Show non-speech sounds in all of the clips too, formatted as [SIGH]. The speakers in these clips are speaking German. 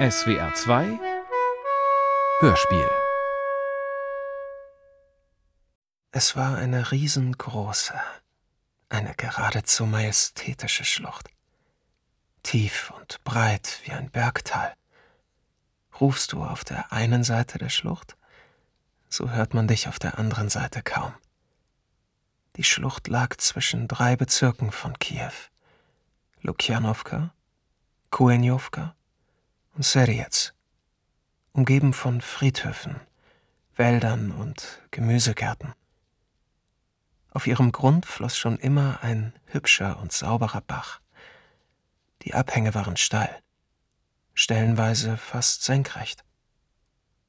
SWR 2 Hörspiel Es war eine riesengroße, eine geradezu majestätische Schlucht. Tief und breit wie ein Bergtal. Rufst du auf der einen Seite der Schlucht, so hört man dich auf der anderen Seite kaum. Die Schlucht lag zwischen drei Bezirken von Kiew. Lukjanowka, Kuenjowka und Serjec, umgeben von Friedhöfen, Wäldern und Gemüsegärten. Auf ihrem Grund floss schon immer ein hübscher und sauberer Bach. Die Abhänge waren steil, stellenweise fast senkrecht.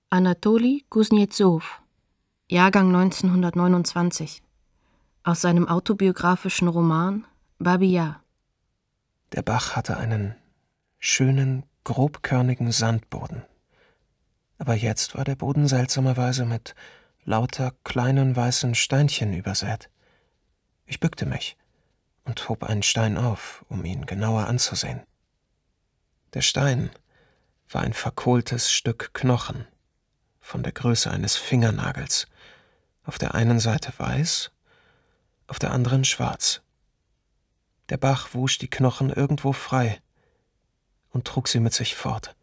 Anatoli Kuznetsov, Jahrgang 1929, aus seinem autobiografischen Roman Babia. Der Bach hatte einen schönen, grobkörnigen Sandboden. Aber jetzt war der Boden seltsamerweise mit lauter kleinen weißen Steinchen übersät. Ich bückte mich und hob einen Stein auf, um ihn genauer anzusehen. Der Stein war ein verkohltes Stück Knochen, von der Größe eines Fingernagels, auf der einen Seite weiß, auf der anderen schwarz. Der Bach wusch die Knochen irgendwo frei und trug sie mit sich fort.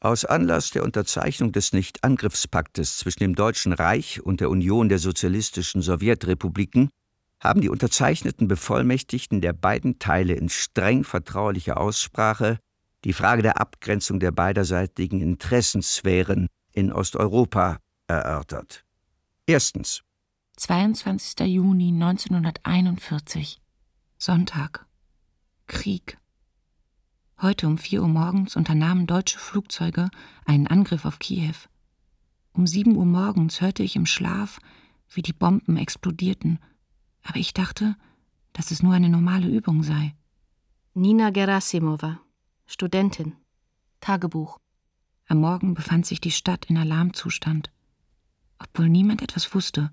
Aus Anlass der Unterzeichnung des Nichtangriffspaktes zwischen dem Deutschen Reich und der Union der sozialistischen Sowjetrepubliken haben die unterzeichneten Bevollmächtigten der beiden Teile in streng vertraulicher Aussprache die Frage der Abgrenzung der beiderseitigen Interessensphären in Osteuropa erörtert. Erstens. 22. Juni 1941. Sonntag. Krieg. Heute um vier Uhr morgens unternahmen deutsche Flugzeuge einen Angriff auf Kiew. Um sieben Uhr morgens hörte ich im Schlaf, wie die Bomben explodierten, aber ich dachte, dass es nur eine normale Übung sei. Nina Gerasimova, Studentin. Tagebuch. Am Morgen befand sich die Stadt in Alarmzustand, obwohl niemand etwas wusste.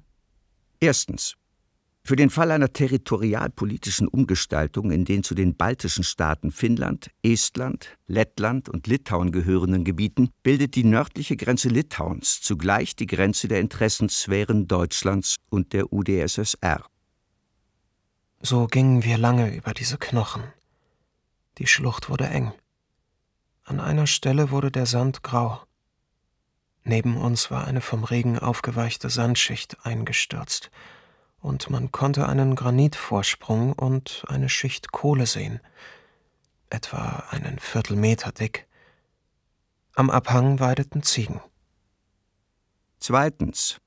Erstens. Für den Fall einer territorialpolitischen Umgestaltung in den zu den baltischen Staaten Finnland, Estland, Lettland und Litauen gehörenden Gebieten bildet die nördliche Grenze Litauens zugleich die Grenze der Interessensphären Deutschlands und der UdSSR. So gingen wir lange über diese Knochen. Die Schlucht wurde eng. An einer Stelle wurde der Sand grau. Neben uns war eine vom Regen aufgeweichte Sandschicht eingestürzt, und man konnte einen Granitvorsprung und eine Schicht Kohle sehen, etwa einen Viertelmeter dick. Am Abhang weideten Ziegen. Zweitens.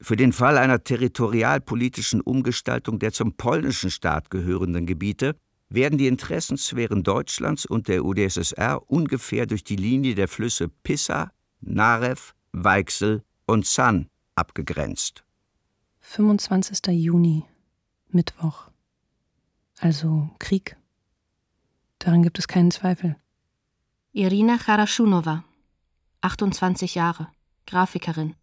Für den Fall einer territorialpolitischen Umgestaltung der zum polnischen Staat gehörenden Gebiete werden die Interessensphären Deutschlands und der UdSSR ungefähr durch die Linie der Flüsse Pissa, Narew, Weichsel und San abgegrenzt. 25. Juni, Mittwoch. Also Krieg. Daran gibt es keinen Zweifel. Irina Charaschunowa, 28 Jahre, Grafikerin,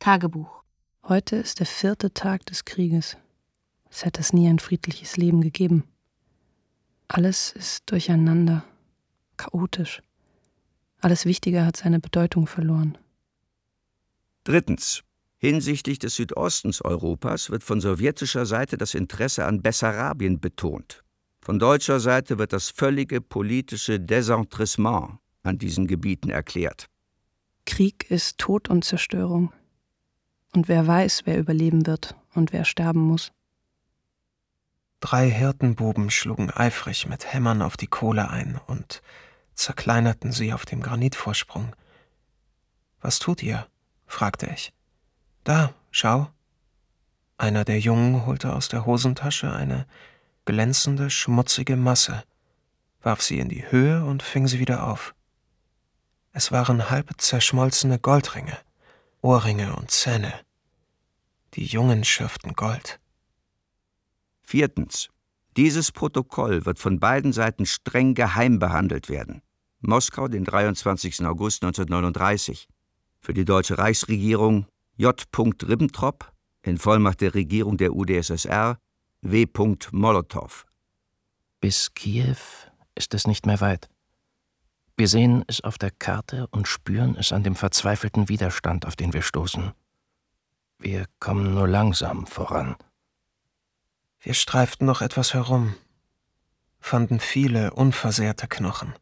Tagebuch. Heute ist der vierte Tag des Krieges. Es hätte es nie ein friedliches Leben gegeben. Alles ist durcheinander, chaotisch. Alles Wichtige hat seine Bedeutung verloren. Drittens. Hinsichtlich des Südostens Europas wird von sowjetischer Seite das Interesse an Bessarabien betont. Von deutscher Seite wird das völlige politische Desentrissement an diesen Gebieten erklärt. Krieg ist Tod und Zerstörung. Und wer weiß, wer überleben wird und wer sterben muss. Drei Hirtenbuben schlugen eifrig mit Hämmern auf die Kohle ein und zerkleinerten sie auf dem Granitvorsprung. Was tut ihr? fragte ich. Da, schau. Einer der Jungen holte aus der Hosentasche eine glänzende, schmutzige Masse, warf sie in die Höhe und fing sie wieder auf. Es waren halb zerschmolzene Goldringe, Ohrringe und Zähne. Die Jungen schürften Gold. Viertens. Dieses Protokoll wird von beiden Seiten streng geheim behandelt werden. Moskau, den 23. August 1939. Für die deutsche Reichsregierung J. Ribbentrop, in Vollmacht der Regierung der UdSSR, W. Molotow. Bis Kiew ist es nicht mehr weit. Wir sehen es auf der Karte und spüren es an dem verzweifelten Widerstand, auf den wir stoßen. Wir kommen nur langsam voran. Wir streiften noch etwas herum, fanden viele unversehrte Knochen,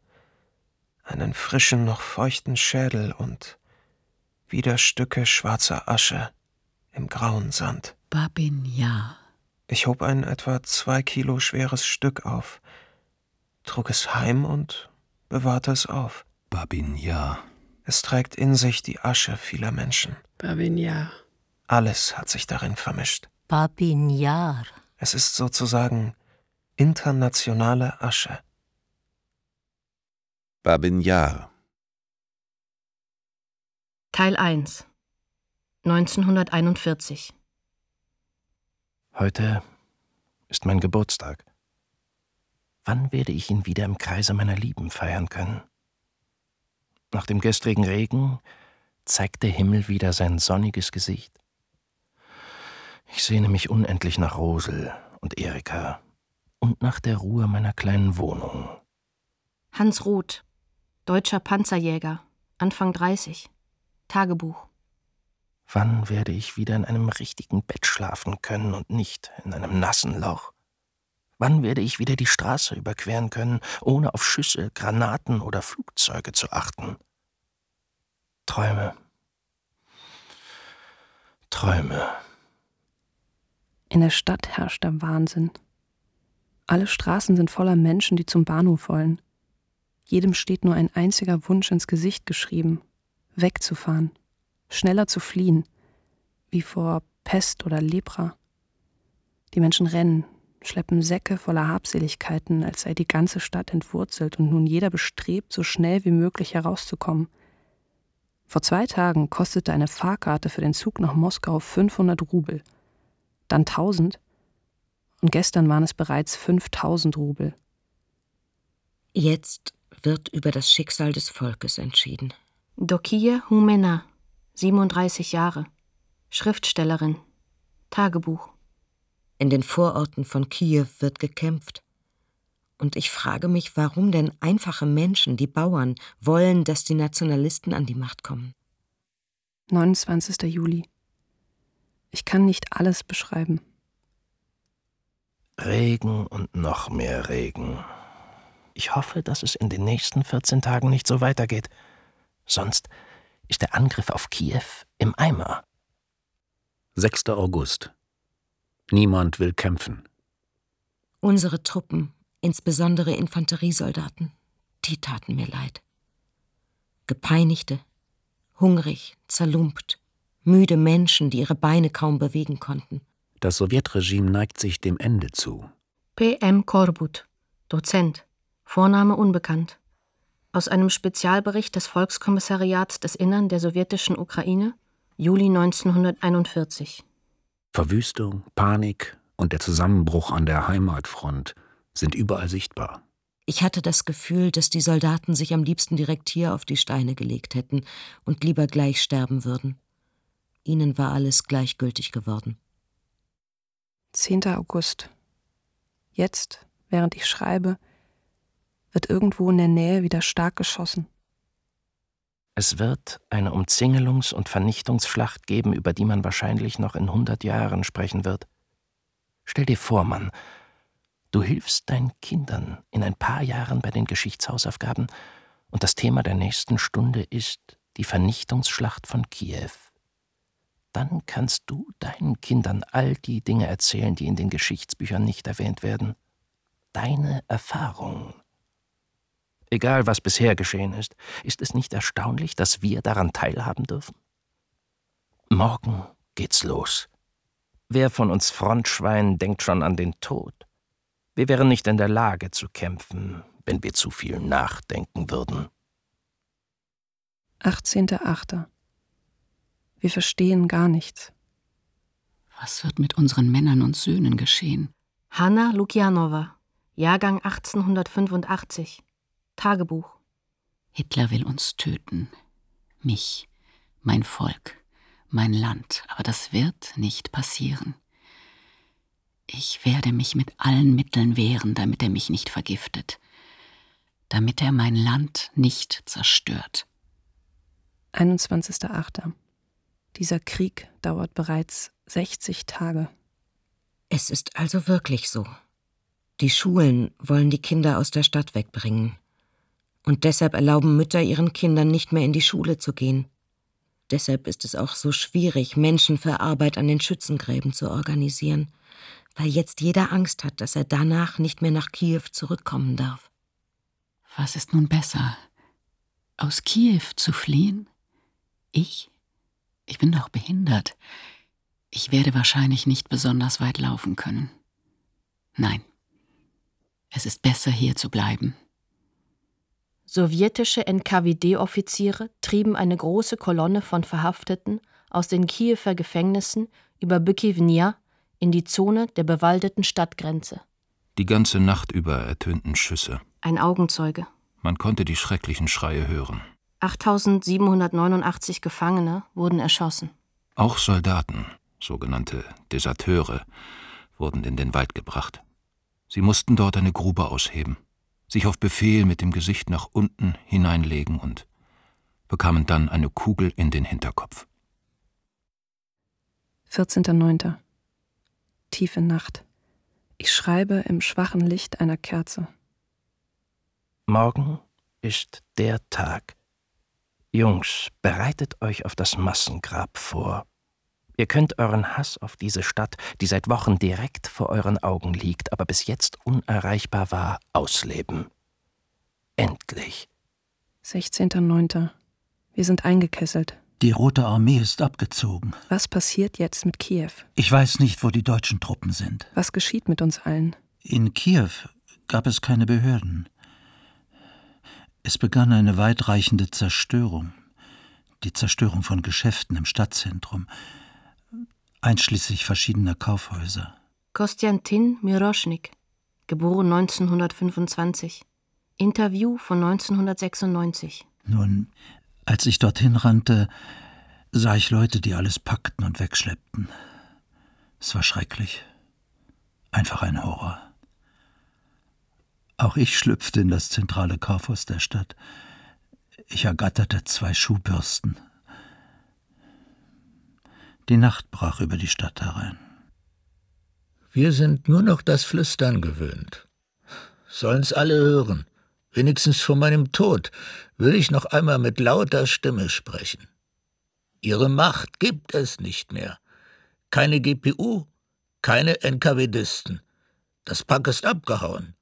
einen frischen, noch feuchten Schädel und wieder Stücke schwarzer Asche im grauen Sand. Babin, ja. Ich hob ein etwa zwei Kilo schweres Stück auf, trug es heim und bewahrte es auf. Babin, ja. Es trägt in sich die Asche vieler Menschen. Babin, ja. Alles hat sich darin vermischt. Babinjar. Es ist sozusagen internationale Asche. Babinjar. Teil 1 1941 Heute ist mein Geburtstag. Wann werde ich ihn wieder im Kreise meiner Lieben feiern können? Nach dem gestrigen Regen zeigt der Himmel wieder sein sonniges Gesicht. Ich sehne mich unendlich nach Rosel und Erika und nach der Ruhe meiner kleinen Wohnung. Hans Roth, deutscher Panzerjäger, Anfang 30. Tagebuch. Wann werde ich wieder in einem richtigen Bett schlafen können und nicht in einem nassen Loch? Wann werde ich wieder die Straße überqueren können, ohne auf Schüsse, Granaten oder Flugzeuge zu achten? Träume. Träume. In der Stadt herrscht der Wahnsinn. Alle Straßen sind voller Menschen, die zum Bahnhof wollen. Jedem steht nur ein einziger Wunsch ins Gesicht geschrieben, wegzufahren, schneller zu fliehen, wie vor Pest oder Lepra. Die Menschen rennen, schleppen Säcke voller Habseligkeiten, als sei die ganze Stadt entwurzelt und nun jeder bestrebt, so schnell wie möglich herauszukommen. Vor zwei Tagen kostete eine Fahrkarte für den Zug nach Moskau 500 Rubel, dann 1000 und gestern waren es bereits 5000 Rubel. Jetzt wird über das Schicksal des Volkes entschieden. Dokia Humena, 37 Jahre, Schriftstellerin, Tagebuch. In den Vororten von Kiew wird gekämpft. Und ich frage mich, warum denn einfache Menschen, die Bauern, wollen, dass die Nationalisten an die Macht kommen. 29. Juli. Ich kann nicht alles beschreiben. Regen und noch mehr Regen. Ich hoffe, dass es in den nächsten 14 Tagen nicht so weitergeht. Sonst ist der Angriff auf Kiew im Eimer. 6. August. Niemand will kämpfen. Unsere Truppen, insbesondere Infanteriesoldaten, die taten mir leid. Gepeinigte, hungrig, zerlumpt, müde Menschen, die ihre Beine kaum bewegen konnten. Das Sowjetregime neigt sich dem Ende zu. P.M. Korbut, Dozent, Vorname unbekannt. Aus einem Spezialbericht des Volkskommissariats des Innern der sowjetischen Ukraine, Juli 1941. Verwüstung, Panik und der Zusammenbruch an der Heimatfront sind überall sichtbar. Ich hatte das Gefühl, dass die Soldaten sich am liebsten direkt hier auf die Steine gelegt hätten und lieber gleich sterben würden. Ihnen war alles gleichgültig geworden. 10. August. Jetzt, während ich schreibe, wird irgendwo in der Nähe wieder stark geschossen. Es wird eine Umzingelungs- und Vernichtungsschlacht geben, über die man wahrscheinlich noch in hundert Jahren sprechen wird. Stell dir vor, Mann, du hilfst deinen Kindern in ein paar Jahren bei den Geschichtshausaufgaben und das Thema der nächsten Stunde ist die Vernichtungsschlacht von Kiew. Dann kannst du deinen Kindern all die Dinge erzählen, die in den Geschichtsbüchern nicht erwähnt werden. Deine Erfahrung. Egal, was bisher geschehen ist, ist es nicht erstaunlich, dass wir daran teilhaben dürfen? Morgen geht's los. Wer von uns Frontschweinen denkt schon an den Tod? Wir wären nicht in der Lage zu kämpfen, wenn wir zu viel nachdenken würden. 18.8. Wir verstehen gar nichts. Was wird mit unseren Männern und Söhnen geschehen? Hanna Lukianova, Jahrgang 1885. Tagebuch. Hitler will uns töten. Mich, mein Volk, mein Land. Aber das wird nicht passieren. Ich werde mich mit allen Mitteln wehren, damit er mich nicht vergiftet. damit er mein Land nicht zerstört. 21.08. Dieser Krieg dauert bereits 60 Tage. Es ist also wirklich so. Die Schulen wollen die Kinder aus der Stadt wegbringen. Und deshalb erlauben Mütter ihren Kindern nicht mehr in die Schule zu gehen. Deshalb ist es auch so schwierig, Menschen für Arbeit an den Schützengräben zu organisieren, weil jetzt jeder Angst hat, dass er danach nicht mehr nach Kiew zurückkommen darf. Was ist nun besser? Aus Kiew zu fliehen? Ich? Ich bin doch behindert. Ich werde wahrscheinlich nicht besonders weit laufen können. Nein, es ist besser hier zu bleiben. Sowjetische NKWD-Offiziere trieben eine große Kolonne von Verhafteten aus den Kiewer Gefängnissen über Bykivnia in die Zone der bewaldeten Stadtgrenze. Die ganze Nacht über ertönten Schüsse. Ein Augenzeuge. Man konnte die schrecklichen Schreie hören. 8789 Gefangene wurden erschossen. Auch Soldaten, sogenannte Deserteure, wurden in den Wald gebracht. Sie mussten dort eine Grube ausheben, sich auf Befehl mit dem Gesicht nach unten hineinlegen und bekamen dann eine Kugel in den Hinterkopf. 14.09. Tiefe Nacht. Ich schreibe im schwachen Licht einer Kerze. Morgen ist der Tag. Jungs, bereitet euch auf das Massengrab vor. Ihr könnt euren Hass auf diese Stadt, die seit Wochen direkt vor euren Augen liegt, aber bis jetzt unerreichbar war, ausleben. Endlich. 16.09. Wir sind eingekesselt. Die Rote Armee ist abgezogen. Was passiert jetzt mit Kiew? Ich weiß nicht, wo die deutschen Truppen sind. Was geschieht mit uns allen? In Kiew gab es keine Behörden. Es begann eine weitreichende Zerstörung. Die Zerstörung von Geschäften im Stadtzentrum, einschließlich verschiedener Kaufhäuser. Kostjantin Miroschnik, geboren 1925. Interview von 1996. Nun, als ich dorthin rannte, sah ich Leute, die alles packten und wegschleppten. Es war schrecklich. Einfach ein Horror. Auch ich schlüpfte in das zentrale Kaufhaus der Stadt. Ich ergatterte zwei Schuhbürsten. Die Nacht brach über die Stadt herein. Wir sind nur noch das Flüstern gewöhnt. Sollen's alle hören. Wenigstens vor meinem Tod will ich noch einmal mit lauter Stimme sprechen. Ihre Macht gibt es nicht mehr. Keine GPU, keine NKWDisten. Das Pack ist abgehauen.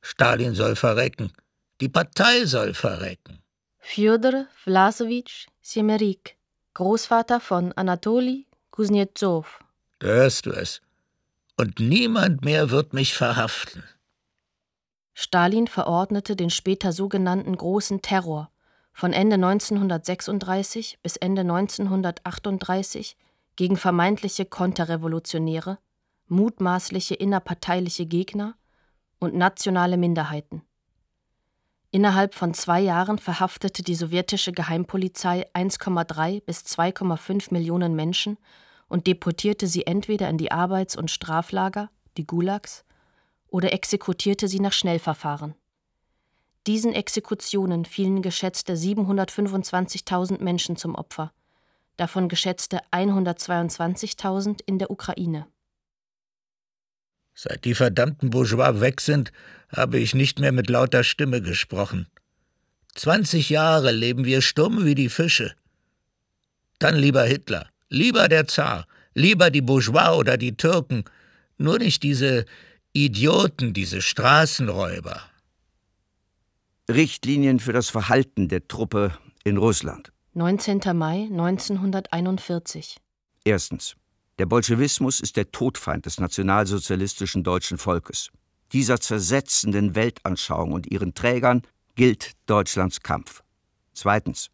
Stalin soll verrecken. Die Partei soll verrecken. Fjodor Vlasowitsch Semerik, Großvater von Anatoli Kuznetsov. Da hörst du es. Und niemand mehr wird mich verhaften. Stalin verordnete den später sogenannten Großen Terror von Ende 1936 bis Ende 1938 gegen vermeintliche Konterrevolutionäre, mutmaßliche innerparteiliche Gegner und nationale Minderheiten. Innerhalb von zwei Jahren verhaftete die sowjetische Geheimpolizei 1,3 bis 2,5 Millionen Menschen und deportierte sie entweder in die Arbeits- und Straflager, die Gulags, oder exekutierte sie nach Schnellverfahren. Diesen Exekutionen fielen geschätzte 725.000 Menschen zum Opfer, davon geschätzte 122.000 in der Ukraine. Seit die verdammten Bourgeois weg sind, habe ich nicht mehr mit lauter Stimme gesprochen. 20 Jahre leben wir stumm wie die Fische. Dann lieber Hitler, lieber der Zar, lieber die Bourgeois oder die Türken, nur nicht diese Idioten, diese Straßenräuber. Richtlinien für das Verhalten der Truppe in Russland. 19. Mai 1941. Erstens. Der Bolschewismus ist der Todfeind des nationalsozialistischen deutschen Volkes. Dieser zersetzenden Weltanschauung und ihren Trägern gilt Deutschlands Kampf. Zweitens.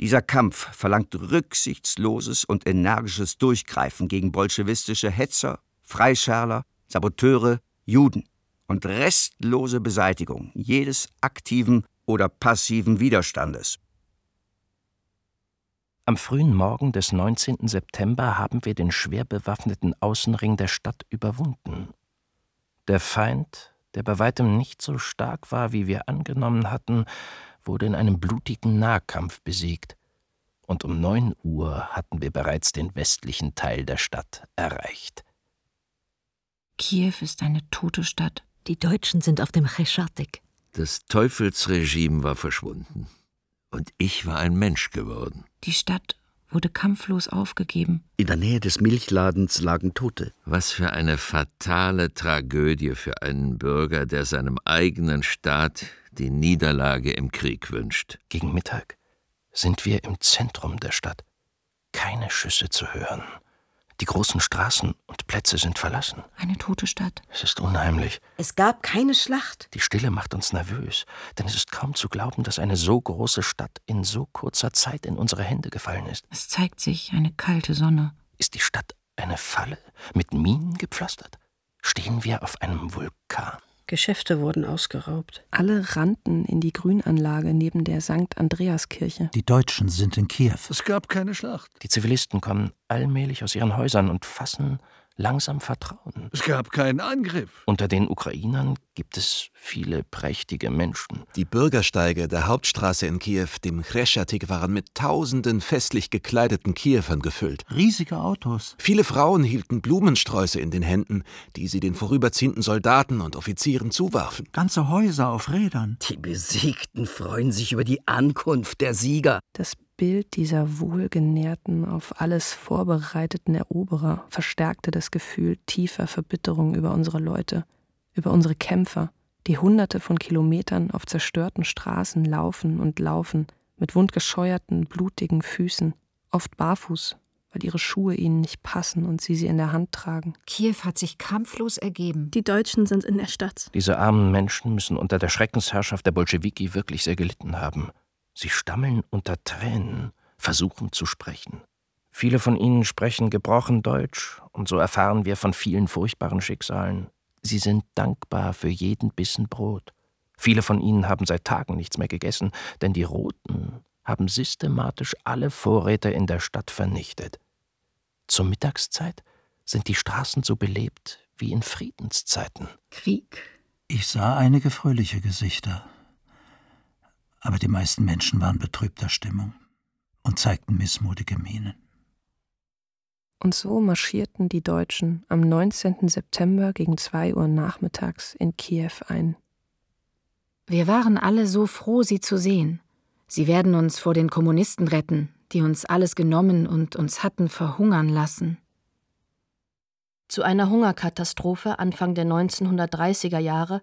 Dieser Kampf verlangt rücksichtsloses und energisches Durchgreifen gegen bolschewistische Hetzer, Freischärler, Saboteure, Juden und restlose Beseitigung jedes aktiven oder passiven Widerstandes. Am frühen Morgen des 19. September haben wir den schwer bewaffneten Außenring der Stadt überwunden. Der Feind der bei weitem nicht so stark war, wie wir angenommen hatten, wurde in einem blutigen Nahkampf besiegt. Und um neun Uhr hatten wir bereits den westlichen Teil der Stadt erreicht. Kiew ist eine tote Stadt. Die Deutschen sind auf dem Cheschatek. Das Teufelsregime war verschwunden. Und ich war ein Mensch geworden. Die Stadt wurde kampflos aufgegeben. In der Nähe des Milchladens lagen Tote. Was für eine fatale Tragödie für einen Bürger, der seinem eigenen Staat die Niederlage im Krieg wünscht. Gegen Mittag sind wir im Zentrum der Stadt. Keine Schüsse zu hören. Die großen Straßen und Plätze sind verlassen. Eine tote Stadt. Es ist unheimlich. Es gab keine Schlacht. Die Stille macht uns nervös, denn es ist kaum zu glauben, dass eine so große Stadt in so kurzer Zeit in unsere Hände gefallen ist. Es zeigt sich eine kalte Sonne. Ist die Stadt eine Falle, mit Minen gepflastert? Stehen wir auf einem Vulkan? Geschäfte wurden ausgeraubt. Alle rannten in die Grünanlage neben der St. Andreaskirche. Die Deutschen sind in Kiew. Es gab keine Schlacht. Die Zivilisten kommen allmählich aus ihren Häusern und fassen langsam Vertrauen. Es gab keinen Angriff. Unter den Ukrainern gibt es viele prächtige Menschen. Die Bürgersteige der Hauptstraße in Kiew, dem Chreschatik, waren mit tausenden festlich gekleideten Kiewern gefüllt. Riesige Autos. Viele Frauen hielten Blumensträuße in den Händen, die sie den vorüberziehenden Soldaten und Offizieren zuwarfen. Ganze Häuser auf Rädern. Die Besiegten freuen sich über die Ankunft der Sieger. Das Bild dieser wohlgenährten, auf alles vorbereiteten Eroberer verstärkte das Gefühl tiefer Verbitterung über unsere Leute, über unsere Kämpfer, die hunderte von Kilometern auf zerstörten Straßen laufen und laufen, mit wundgescheuerten, blutigen Füßen, oft barfuß, weil ihre Schuhe ihnen nicht passen und sie sie in der Hand tragen. Kiew hat sich kampflos ergeben. Die Deutschen sind in der Stadt. Diese armen Menschen müssen unter der Schreckensherrschaft der Bolschewiki wirklich sehr gelitten haben. Sie stammeln unter Tränen, versuchen zu sprechen. Viele von ihnen sprechen gebrochen Deutsch, und so erfahren wir von vielen furchtbaren Schicksalen. Sie sind dankbar für jeden Bissen Brot. Viele von ihnen haben seit Tagen nichts mehr gegessen, denn die Roten haben systematisch alle Vorräte in der Stadt vernichtet. Zur Mittagszeit sind die Straßen so belebt wie in Friedenszeiten. Krieg. Ich sah einige fröhliche Gesichter, aber die meisten Menschen waren betrübter Stimmung und zeigten missmutige Mienen. Und so marschierten die Deutschen am 19. September gegen zwei Uhr nachmittags in Kiew ein. Wir waren alle so froh, sie zu sehen. Sie werden uns vor den Kommunisten retten, die uns alles genommen und uns hatten verhungern lassen. Zu einer Hungerkatastrophe Anfang der 1930er Jahre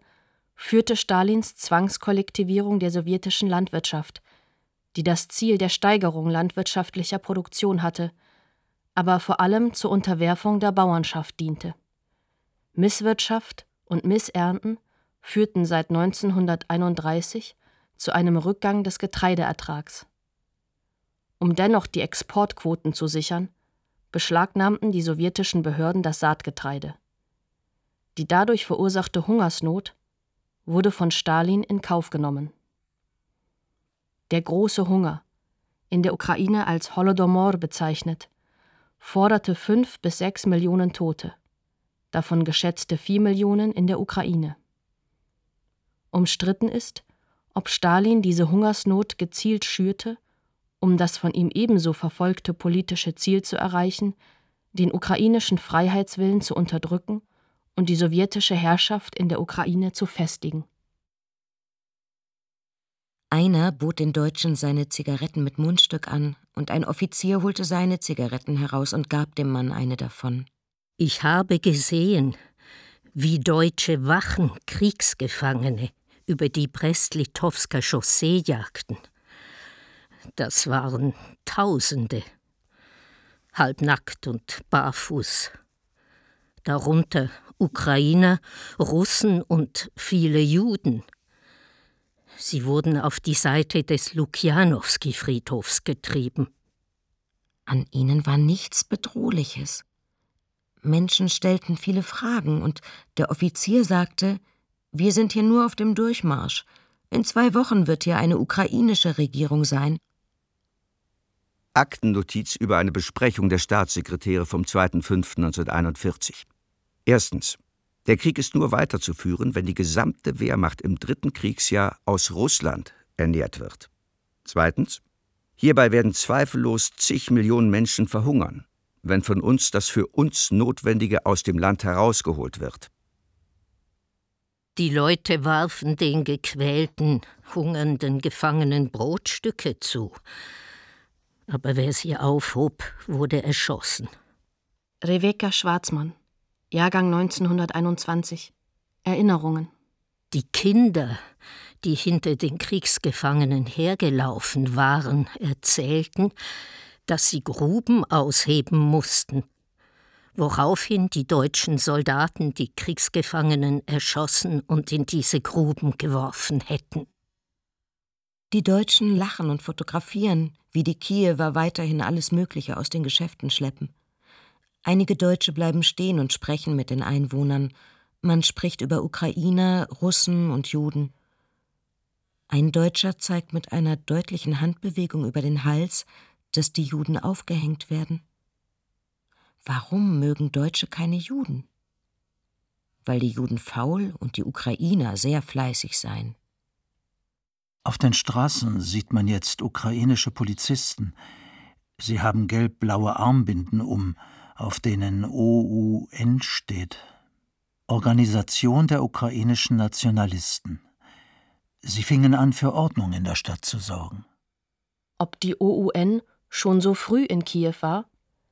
führte Stalins Zwangskollektivierung der sowjetischen Landwirtschaft, die das Ziel der Steigerung landwirtschaftlicher Produktion hatte, aber vor allem zur Unterwerfung der Bauernschaft diente. Misswirtschaft und Missernten führten seit 1931 zu einem Rückgang des Getreideertrags. Um dennoch die Exportquoten zu sichern, beschlagnahmten die sowjetischen Behörden das Saatgetreide. Die dadurch verursachte Hungersnot wurde von Stalin in Kauf genommen. Der große Hunger, in der Ukraine als Holodomor bezeichnet, forderte fünf bis sechs Millionen Tote, davon geschätzte vier Millionen in der Ukraine. Umstritten ist, ob Stalin diese Hungersnot gezielt schürte, um das von ihm ebenso verfolgte politische Ziel zu erreichen, den ukrainischen Freiheitswillen zu unterdrücken und die sowjetische Herrschaft in der Ukraine zu festigen. Einer bot den Deutschen seine Zigaretten mit Mundstück an, und ein Offizier holte seine Zigaretten heraus und gab dem Mann eine davon. Ich habe gesehen, wie deutsche Wachen Kriegsgefangene über die Brest-Litowsker Chaussee jagten. Das waren Tausende, halbnackt und barfuß. Darunter Ukrainer, Russen und viele Juden. Sie wurden auf die Seite des Lukianowski-Friedhofs getrieben. An ihnen war nichts Bedrohliches. Menschen stellten viele Fragen, und der Offizier sagte, wir sind hier nur auf dem Durchmarsch. In zwei Wochen wird hier eine ukrainische Regierung sein. Aktennotiz über eine Besprechung der Staatssekretäre vom 2.5.1941. Erstens. Der Krieg ist nur weiterzuführen, wenn die gesamte Wehrmacht im dritten Kriegsjahr aus Russland ernährt wird. Zweitens. Hierbei werden zweifellos zig Millionen Menschen verhungern, wenn von uns das für uns Notwendige aus dem Land herausgeholt wird. Die Leute warfen den gequälten, hungernden Gefangenen Brotstücke zu. Aber wer sie aufhob, wurde erschossen. Rebecca Schwarzmann, Jahrgang 1921. Erinnerungen. Die Kinder, die hinter den Kriegsgefangenen hergelaufen waren, erzählten, dass sie Gruben ausheben mussten, woraufhin die deutschen Soldaten die Kriegsgefangenen erschossen und in diese Gruben geworfen hätten. Die Deutschen lachen und fotografieren, wie die Kiewer weiterhin alles Mögliche aus den Geschäften schleppen. Einige Deutsche bleiben stehen und sprechen mit den Einwohnern. Man spricht über Ukrainer, Russen und Juden. Ein Deutscher zeigt mit einer deutlichen Handbewegung über den Hals, dass die Juden aufgehängt werden. Warum mögen Deutsche keine Juden? Weil die Juden faul und die Ukrainer sehr fleißig seien. Auf den Straßen sieht man jetzt ukrainische Polizisten. Sie haben gelb-blaue Armbinden um, auf denen OUN steht. Organisation der ukrainischen Nationalisten. Sie fingen an, für Ordnung in der Stadt zu sorgen. Ob die OUN schon so früh in Kiew war,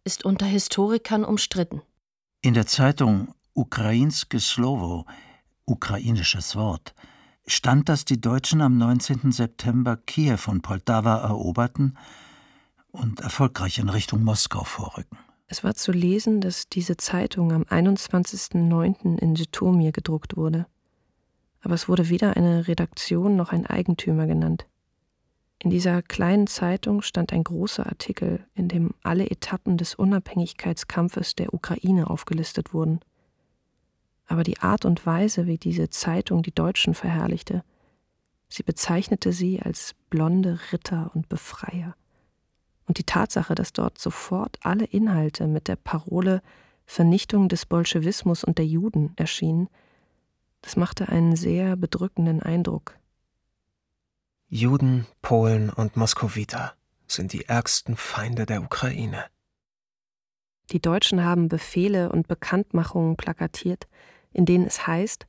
ist unter Historikern umstritten. In der Zeitung Ukrainske Slovo, ukrainisches Wort, stand, dass die Deutschen am 19. September Kiew und Poltawa eroberten und erfolgreich in Richtung Moskau vorrücken. Es war zu lesen, dass diese Zeitung am 21.09. in Jitomir gedruckt wurde. Aber es wurde weder eine Redaktion noch ein Eigentümer genannt. In dieser kleinen Zeitung stand ein großer Artikel, in dem alle Etappen des Unabhängigkeitskampfes der Ukraine aufgelistet wurden. Aber die Art und Weise, wie diese Zeitung die Deutschen verherrlichte, sie bezeichnete sie als blonde Ritter und Befreier. Und die Tatsache, dass dort sofort alle Inhalte mit der Parole Vernichtung des Bolschewismus und der Juden erschienen, das machte einen sehr bedrückenden Eindruck. Juden, Polen und Moskowiter sind die ärgsten Feinde der Ukraine. Die Deutschen haben Befehle und Bekanntmachungen plakatiert, in denen es heißt,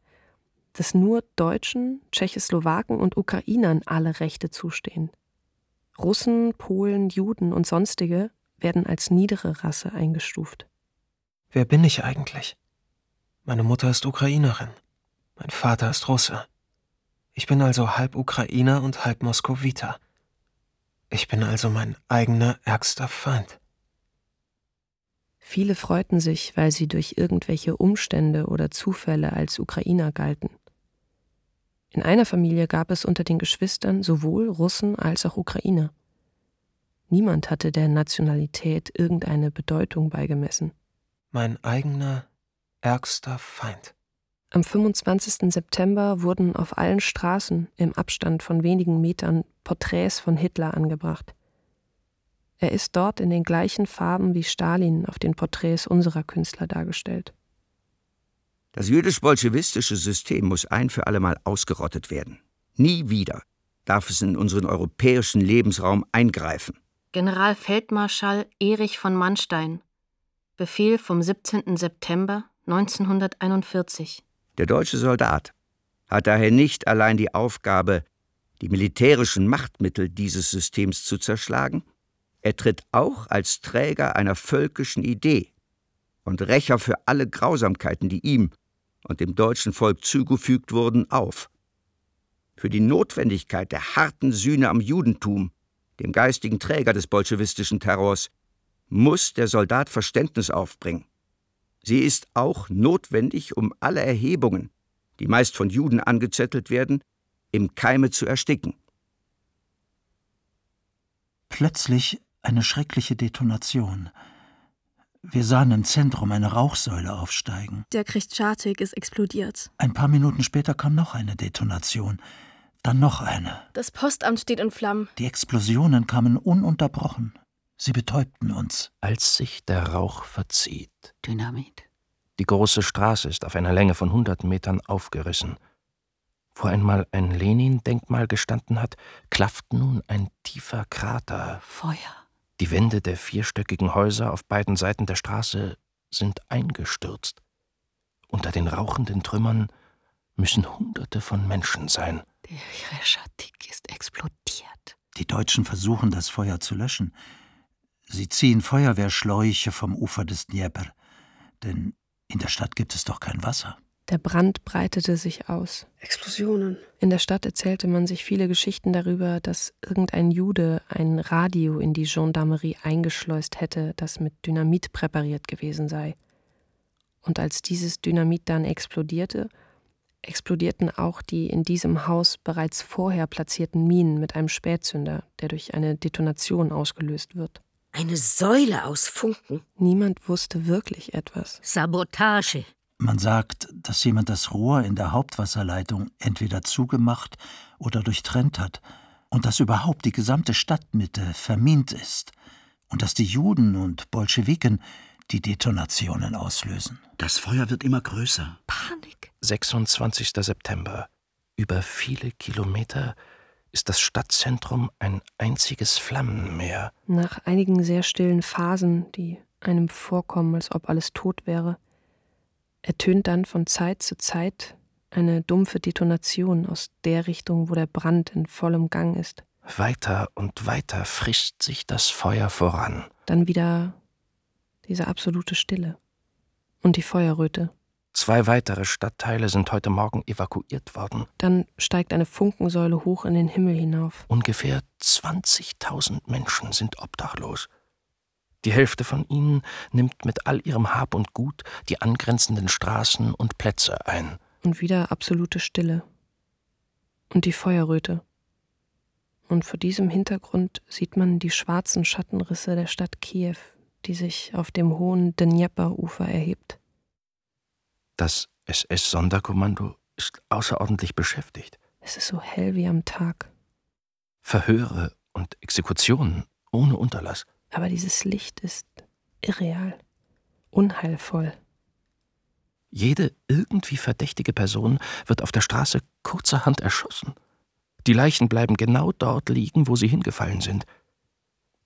dass nur Deutschen, Tschechoslowaken und Ukrainern alle Rechte zustehen. Russen, Polen, Juden und sonstige werden als niedere Rasse eingestuft. Wer bin ich eigentlich? Meine Mutter ist Ukrainerin. Mein Vater ist Russe. Ich bin also halb Ukrainer und halb Moskowiter. Ich bin also mein eigener ärgster Feind. Viele freuten sich, weil sie durch irgendwelche Umstände oder Zufälle als Ukrainer galten. In einer Familie gab es unter den Geschwistern sowohl Russen als auch Ukrainer. Niemand hatte der Nationalität irgendeine Bedeutung beigemessen. Mein eigener, ärgster Feind. Am 25. September wurden auf allen Straßen im Abstand von wenigen Metern Porträts von Hitler angebracht. Er ist dort in den gleichen Farben wie Stalin auf den Porträts unserer Künstler dargestellt. Das jüdisch-bolschewistische System muss ein für allemal ausgerottet werden. Nie wieder darf es in unseren europäischen Lebensraum eingreifen. Generalfeldmarschall Erich von Manstein. Befehl vom 17. September 1941. Der deutsche Soldat hat daher nicht allein die Aufgabe, die militärischen Machtmittel dieses Systems zu zerschlagen, er tritt auch als Träger einer völkischen Idee und Rächer für alle Grausamkeiten, die ihm und dem deutschen Volk zugefügt wurden, auf. Für die Notwendigkeit der harten Sühne am Judentum, dem geistigen Träger des bolschewistischen Terrors, muss der Soldat Verständnis aufbringen. Sie ist auch notwendig, um alle Erhebungen, die meist von Juden angezettelt werden, im Keime zu ersticken. Plötzlich eine schreckliche Detonation. Wir sahen im Zentrum eine Rauchsäule aufsteigen. Der Christchatik ist explodiert. Ein paar Minuten später kam noch eine Detonation. Dann noch eine. Das Postamt steht in Flammen. Die Explosionen kamen ununterbrochen. Sie betäubten uns. Als sich der Rauch verzieht. Dynamit. Die große Straße ist auf einer Länge von hunderten Metern aufgerissen. Wo einmal ein Lenin-Denkmal gestanden hat, klafft nun ein tiefer Krater. Feuer. Die Wände der vierstöckigen Häuser auf beiden Seiten der Straße sind eingestürzt. Unter den rauchenden Trümmern müssen Hunderte von Menschen sein. Der Chreschatik ist explodiert. Die Deutschen versuchen, das Feuer zu löschen. Sie ziehen Feuerwehrschläuche vom Ufer des Dnieper. Denn in der Stadt gibt es doch kein Wasser. Der Brand breitete sich aus. Explosionen. In der Stadt erzählte man sich viele Geschichten darüber, dass irgendein Jude ein Radio in die Gendarmerie eingeschleust hätte, das mit Dynamit präpariert gewesen sei. Und als dieses Dynamit dann explodierte, explodierten auch die in diesem Haus bereits vorher platzierten Minen mit einem Spätzünder, der durch eine Detonation ausgelöst wird. Eine Säule aus Funken. Niemand wusste wirklich etwas. Sabotage. Man sagt, dass jemand das Rohr in der Hauptwasserleitung entweder zugemacht oder durchtrennt hat und dass überhaupt die gesamte Stadtmitte vermint ist und dass die Juden und Bolschewiken die Detonationen auslösen. Das Feuer wird immer größer. Panik. 26. September. Über viele Kilometer ist das Stadtzentrum ein einziges Flammenmeer. Nach einigen sehr stillen Phasen, die einem vorkommen, als ob alles tot wäre, ertönt dann von Zeit zu Zeit eine dumpfe Detonation aus der Richtung, wo der Brand in vollem Gang ist. Weiter und weiter frisst sich das Feuer voran. Dann wieder diese absolute Stille und die Feuerröte. Zwei weitere Stadtteile sind heute Morgen evakuiert worden. Dann steigt eine Funkensäule hoch in den Himmel hinauf. Ungefähr 20.000 Menschen sind obdachlos. Die Hälfte von ihnen nimmt mit all ihrem Hab und Gut die angrenzenden Straßen und Plätze ein. Und wieder absolute Stille. Und die Feuerröte. Und vor diesem Hintergrund sieht man die schwarzen Schattenrisse der Stadt Kiew, die sich auf dem hohen Dnjepr-Ufer erhebt. Das SS-Sonderkommando ist außerordentlich beschäftigt. Es ist so hell wie am Tag. Verhöre und Exekutionen ohne Unterlass. Aber dieses Licht ist irreal, unheilvoll. Jede irgendwie verdächtige Person wird auf der Straße kurzerhand erschossen. Die Leichen bleiben genau dort liegen, wo sie hingefallen sind.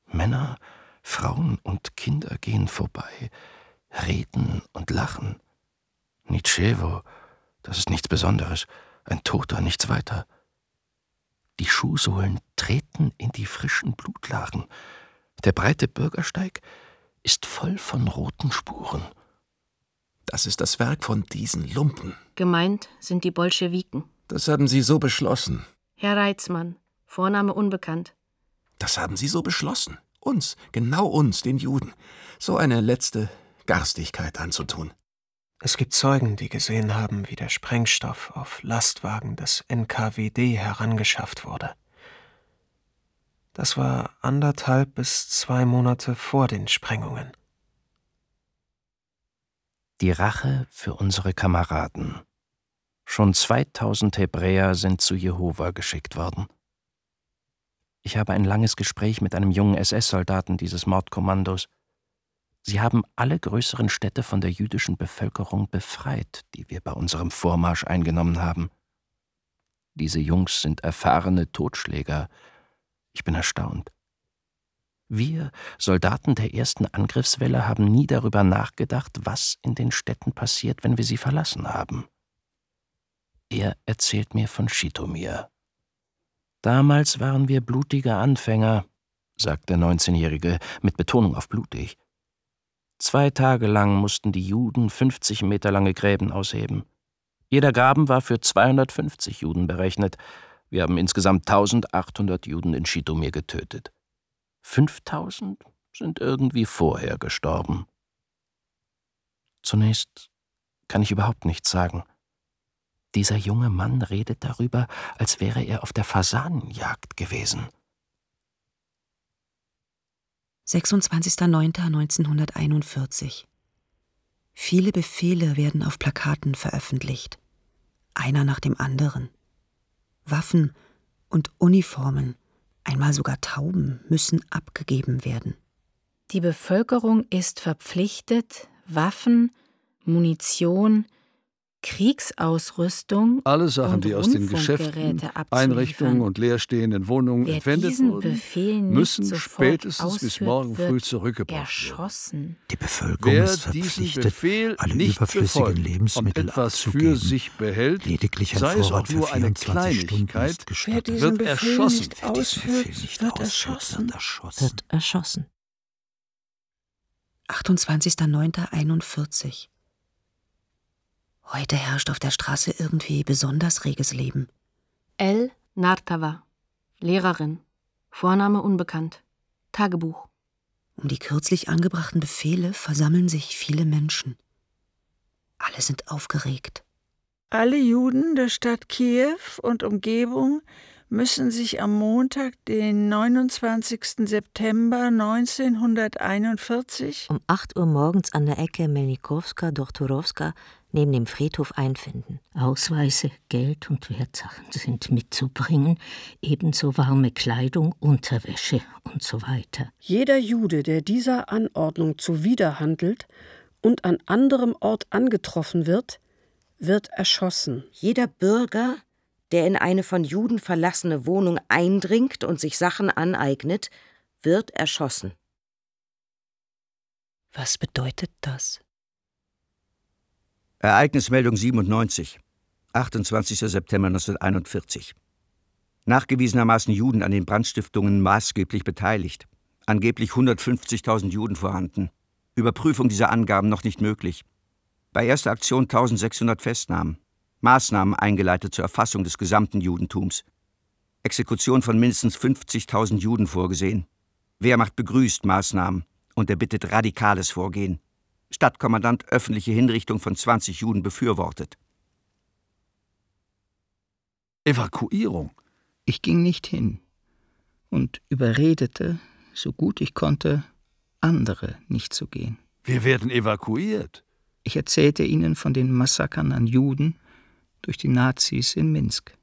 Männer, Frauen und Kinder gehen vorbei, reden und lachen. Nitschewo, das ist nichts Besonderes, ein Toter, nichts weiter. Die Schuhsohlen treten in die frischen Blutlagen. Der breite Bürgersteig ist voll von roten Spuren. Das ist das Werk von diesen Lumpen. Gemeint sind die Bolschewiken. Das haben Sie so beschlossen. Herr Reitzmann, Vorname unbekannt. Das haben Sie so beschlossen. Uns, genau uns, den Juden, so eine letzte Garstigkeit anzutun. Es gibt Zeugen, die gesehen haben, wie der Sprengstoff auf Lastwagen des NKWD herangeschafft wurde. Das war anderthalb bis zwei Monate vor den Sprengungen. Die Rache für unsere Kameraden. Schon 2000 Hebräer sind zu Jehova geschickt worden. Ich habe ein langes Gespräch mit einem jungen SS-Soldaten dieses Mordkommandos. Sie haben alle größeren Städte von der jüdischen Bevölkerung befreit, die wir bei unserem Vormarsch eingenommen haben. Diese Jungs sind erfahrene Totschläger. Ich bin erstaunt. Wir, Soldaten der ersten Angriffswelle, haben nie darüber nachgedacht, was in den Städten passiert, wenn wir sie verlassen haben. Er erzählt mir von Schitomir. Damals waren wir blutige Anfänger, sagt der 19-Jährige mit Betonung auf blutig. Zwei Tage lang mussten die Juden 50 Meter lange Gräben ausheben. Jeder Graben war für 250 Juden berechnet. Wir haben insgesamt 1800 Juden in Schitomir getötet. 5000 sind irgendwie vorher gestorben. Zunächst kann ich überhaupt nichts sagen. Dieser junge Mann redet darüber, als wäre er auf der Fasanenjagd gewesen. 26.09.1941 Viele Befehle werden auf Plakaten veröffentlicht, einer nach dem anderen. Waffen und Uniformen, einmal sogar Tauben, müssen abgegeben werden. Die Bevölkerung ist verpflichtet, Waffen, Munition, Kriegsausrüstung Alle Sachen, und die aus den Geschäften. Einrichtungen und leerstehenden Wohnungen Wer entwendet wurden, Befehl müssen spätestens bis morgen wird früh zurückgebracht erschossen. Die Bevölkerung Wer ist verpflichtet, Befehl alle nicht überflüssigen Lebensmittel und etwas abzugeben. für sich behält, Lediglich ein sei es auch Vorrat für nur eine 24 Stunden Kleinigkeit, wird erschossen. Wer diesen Befehl nicht ausführt, wird erschossen. Wird erschossen. 28.09.41 Heute herrscht auf der Straße irgendwie besonders reges Leben. El Nartava, Lehrerin, Vorname unbekannt, Tagebuch. Um die kürzlich angebrachten Befehle versammeln sich viele Menschen. Alle sind aufgeregt. Alle Juden der Stadt Kiew und Umgebung müssen sich am Montag, den 29. September 1941 um 8 Uhr morgens an der Ecke Melnikowska-Dorturowska neben dem Friedhof einfinden. Ausweise, Geld und Wertsachen sind mitzubringen, ebenso warme Kleidung, Unterwäsche und so weiter. Jeder Jude, der dieser Anordnung zuwiderhandelt und an anderem Ort angetroffen wird, wird erschossen. Jeder Bürger, der in eine von Juden verlassene Wohnung eindringt und sich Sachen aneignet, wird erschossen. Was bedeutet das? Ereignismeldung 97, 28. September 1941. Nachgewiesenermaßen Juden an den Brandstiftungen maßgeblich beteiligt. Angeblich 150.000 Juden vorhanden. Überprüfung dieser Angaben noch nicht möglich. Bei erster Aktion 1600 Festnahmen. Maßnahmen eingeleitet zur Erfassung des gesamten Judentums. Exekution von mindestens 50.000 Juden vorgesehen. Wehrmacht begrüßt Maßnahmen und erbittet radikales Vorgehen. Stadtkommandant öffentliche Hinrichtung von 20 Juden befürwortet. Evakuierung. Ich ging nicht hin und überredete, so gut ich konnte, andere nicht zu gehen. Wir werden evakuiert. Ich erzählte ihnen von den Massakern an Juden durch die Nazis in Minsk.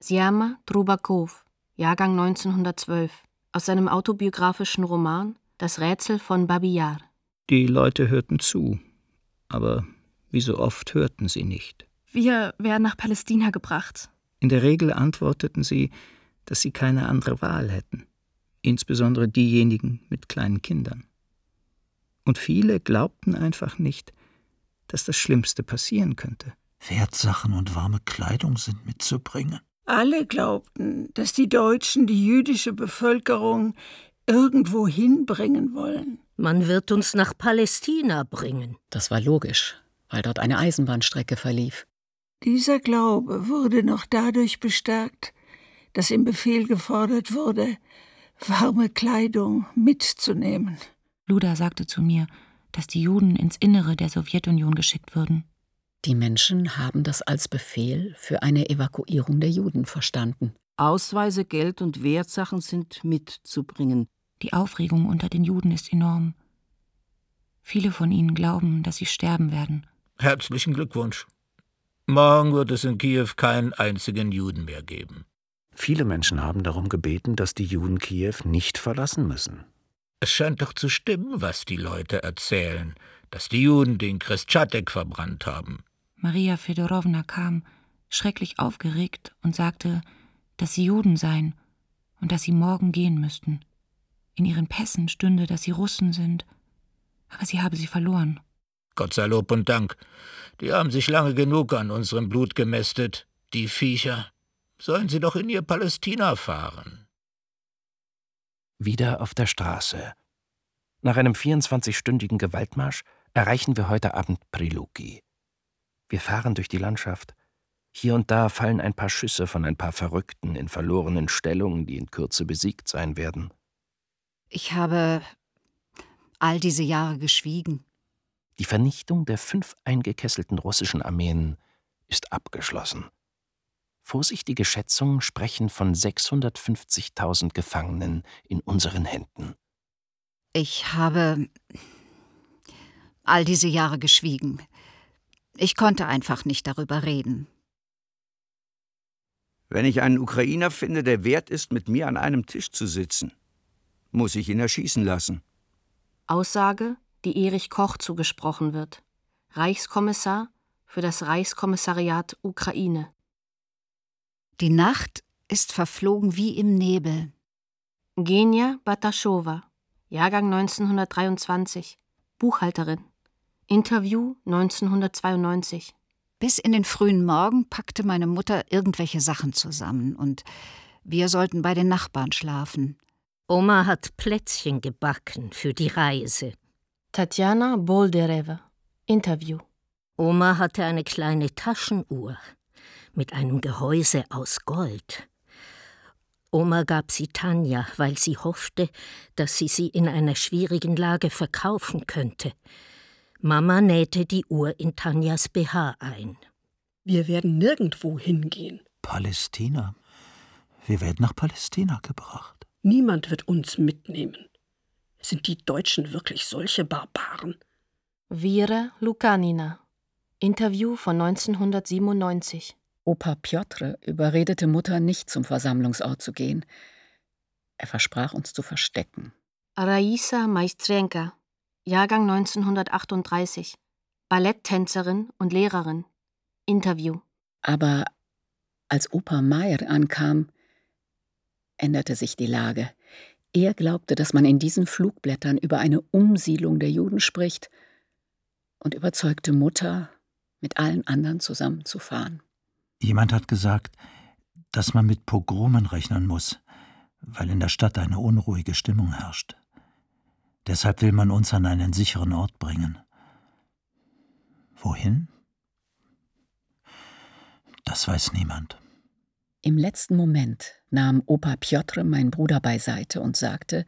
Siama Trubakov, Jahrgang 1912, aus seinem autobiografischen Roman Das Rätsel von Babi Yar. Die Leute hörten zu, aber wie so oft hörten sie nicht. Wir werden nach Palästina gebracht. In der Regel antworteten sie, dass sie keine andere Wahl hätten, insbesondere diejenigen mit kleinen Kindern. Und viele glaubten einfach nicht, dass das Schlimmste passieren könnte. Wertsachen und warme Kleidung sind mitzubringen. Alle glaubten, dass die Deutschen die jüdische Bevölkerung irgendwo hinbringen wollen. Man wird uns nach Palästina bringen. Das war logisch, weil dort eine Eisenbahnstrecke verlief. Dieser Glaube wurde noch dadurch bestärkt, dass im Befehl gefordert wurde, warme Kleidung mitzunehmen. Luda sagte zu mir, dass die Juden ins Innere der Sowjetunion geschickt würden. Die Menschen haben das als Befehl für eine Evakuierung der Juden verstanden. Ausweise, Geld und Wertsachen sind mitzubringen. Die Aufregung unter den Juden ist enorm. Viele von ihnen glauben, dass sie sterben werden. Herzlichen Glückwunsch. Morgen wird es in Kiew keinen einzigen Juden mehr geben. Viele Menschen haben darum gebeten, dass die Juden Kiew nicht verlassen müssen. Es scheint doch zu stimmen, was die Leute erzählen, dass die Juden den Christschadek verbrannt haben. Maria Fedorowna kam, schrecklich aufgeregt, und sagte, dass sie Juden seien und dass sie morgen gehen müssten. In ihren Pässen stünde, dass sie Russen sind, aber sie habe sie verloren. Gott sei Lob und Dank. Die haben sich lange genug an unserem Blut gemästet, die Viecher. Sollen sie doch in ihr Palästina fahren. Wieder auf der Straße. Nach einem 24-stündigen Gewaltmarsch erreichen wir heute Abend Priluki. Wir fahren durch die Landschaft. Hier und da fallen ein paar Schüsse von ein paar Verrückten in verlorenen Stellungen, die in Kürze besiegt sein werden. Ich habe all diese Jahre geschwiegen. Die Vernichtung der fünf eingekesselten russischen Armeen ist abgeschlossen. Vorsichtige Schätzungen sprechen von 650.000 Gefangenen in unseren Händen. Ich habe all diese Jahre geschwiegen. Ich konnte einfach nicht darüber reden. Wenn ich einen Ukrainer finde, der wert ist, mit mir an einem Tisch zu sitzen, muss ich ihn erschießen lassen. Aussage, die Erich Koch zugesprochen wird. Reichskommissar für das Reichskommissariat Ukraine. Die Nacht ist verflogen wie im Nebel. Genia Bataschowa, Jahrgang 1923, Buchhalterin. Interview 1992. Bis in den frühen Morgen packte meine Mutter irgendwelche Sachen zusammen und wir sollten bei den Nachbarn schlafen. Oma hat Plätzchen gebacken für die Reise. Tatjana Boldereva. Interview. Oma hatte eine kleine Taschenuhr mit einem Gehäuse aus Gold. Oma gab sie Tanja, weil sie hoffte, dass sie sie in einer schwierigen Lage verkaufen könnte. Mama nähte die Uhr in Tanjas BH ein. Wir werden nirgendwo hingehen. Palästina. Wir werden nach Palästina gebracht. Niemand wird uns mitnehmen. Sind die Deutschen wirklich solche Barbaren? Vera Lukanina. Interview von 1997. Opa Piotr überredete Mutter, nicht zum Versammlungsort zu gehen. Er versprach uns zu verstecken. Raisa Maistrenka. Jahrgang 1938. Balletttänzerin und Lehrerin. Interview. Aber als Opa Meyer ankam, änderte sich die Lage. Er glaubte, dass man in diesen Flugblättern über eine Umsiedlung der Juden spricht und überzeugte Mutter, mit allen anderen zusammenzufahren. Jemand hat gesagt, dass man mit Pogromen rechnen muss, weil in der Stadt eine unruhige Stimmung herrscht. Deshalb will man uns an einen sicheren Ort bringen. Wohin? Das weiß niemand. Im letzten Moment nahm Opa Piotr mein Bruder beiseite und sagte,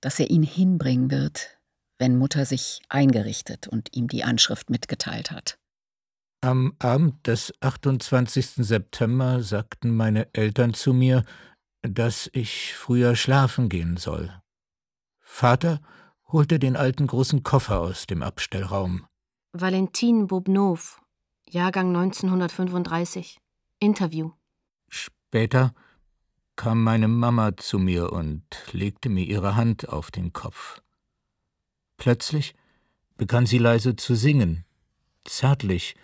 dass er ihn hinbringen wird, wenn Mutter sich eingerichtet und ihm die Anschrift mitgeteilt hat. Am Abend des 28. September sagten meine Eltern zu mir, dass ich früher schlafen gehen soll. Vater holte den alten großen Koffer aus dem Abstellraum. Valentin Bobnov, Jahrgang 1935. Interview. Später kam meine Mama zu mir und legte mir ihre Hand auf den Kopf. Plötzlich begann sie leise zu singen, zärtlich,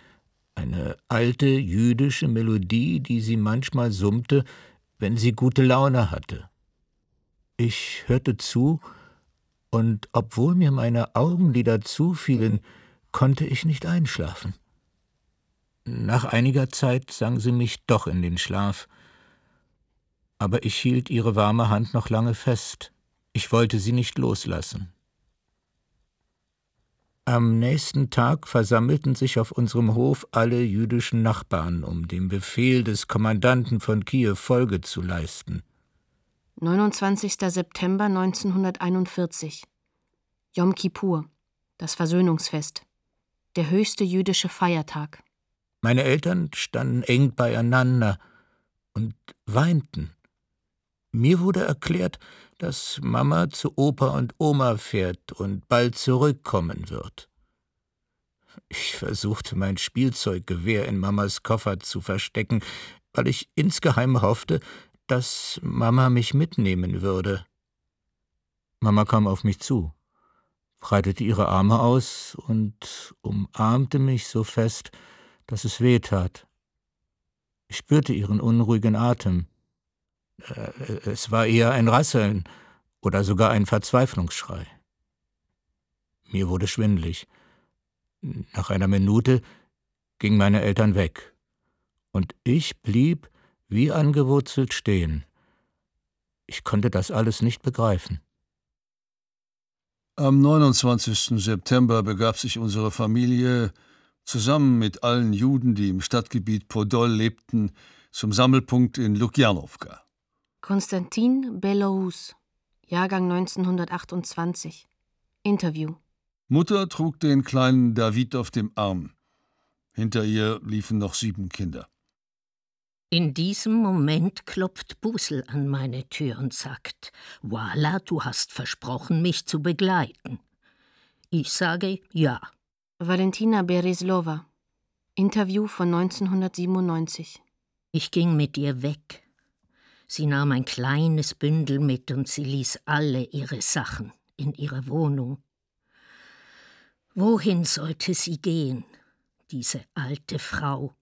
eine alte jüdische Melodie, die sie manchmal summte, wenn sie gute Laune hatte. Ich hörte zu, und obwohl mir meine Augenlider zufielen, konnte ich nicht einschlafen. Nach einiger Zeit sang sie mich doch in den Schlaf, aber ich hielt ihre warme Hand noch lange fest. Ich wollte sie nicht loslassen. Am nächsten Tag versammelten sich auf unserem Hof alle jüdischen Nachbarn, um dem Befehl des Kommandanten von Kiew Folge zu leisten. 29. September 1941. Yom Kippur, das Versöhnungsfest. Der höchste jüdische Feiertag. Meine Eltern standen eng beieinander und weinten. Mir wurde erklärt, dass Mama zu Opa und Oma fährt und bald zurückkommen wird. Ich versuchte mein Spielzeuggewehr in Mamas Koffer zu verstecken, weil ich insgeheim hoffte, dass Mama mich mitnehmen würde. Mama kam auf mich zu, breitete ihre Arme aus und umarmte mich so fest, dass es weh tat. Ich spürte ihren unruhigen Atem. Äh, es war eher ein Rasseln oder sogar ein Verzweiflungsschrei. Mir wurde schwindlig. Nach einer Minute gingen meine Eltern weg, und ich blieb wie angewurzelt stehen. Ich konnte das alles nicht begreifen. Am 29. September begab sich unsere Familie zusammen mit allen Juden, die im Stadtgebiet Podol lebten, zum Sammelpunkt in Lukjanowka. Konstantin Belarus, Jahrgang 1928. Interview. Mutter trug den kleinen David auf dem Arm. Hinter ihr liefen noch sieben Kinder. In diesem Moment klopft Busel an meine Tür und sagt: Voila, du hast versprochen, mich zu begleiten. Ich sage ja. Valentina Bereslova. Interview von 1997. Ich ging mit ihr weg. Sie nahm ein kleines Bündel mit und sie ließ alle ihre Sachen in ihre Wohnung. Wohin sollte sie gehen, diese alte Frau,